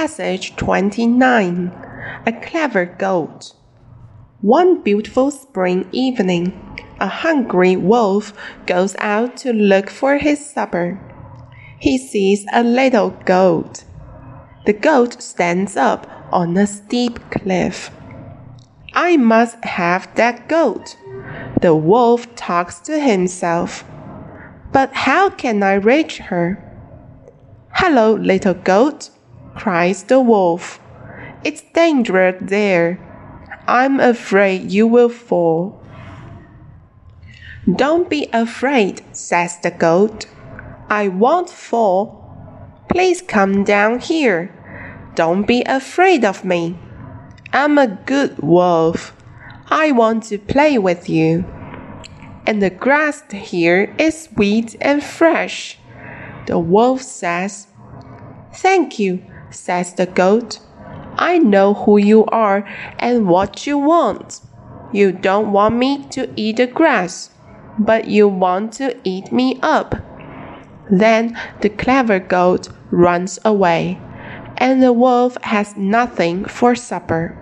Passage 29 A Clever Goat. One beautiful spring evening, a hungry wolf goes out to look for his supper. He sees a little goat. The goat stands up on a steep cliff. I must have that goat. The wolf talks to himself. But how can I reach her? Hello, little goat cries the wolf. It's dangerous there. I'm afraid you will fall. Don't be afraid, says the goat. I won't fall. Please come down here. Don't be afraid of me. I'm a good wolf. I want to play with you. And the grass here is sweet and fresh. The wolf says, Thank you, says the goat. I know who you are and what you want. You don't want me to eat the grass, but you want to eat me up. Then the clever goat runs away, and the wolf has nothing for supper.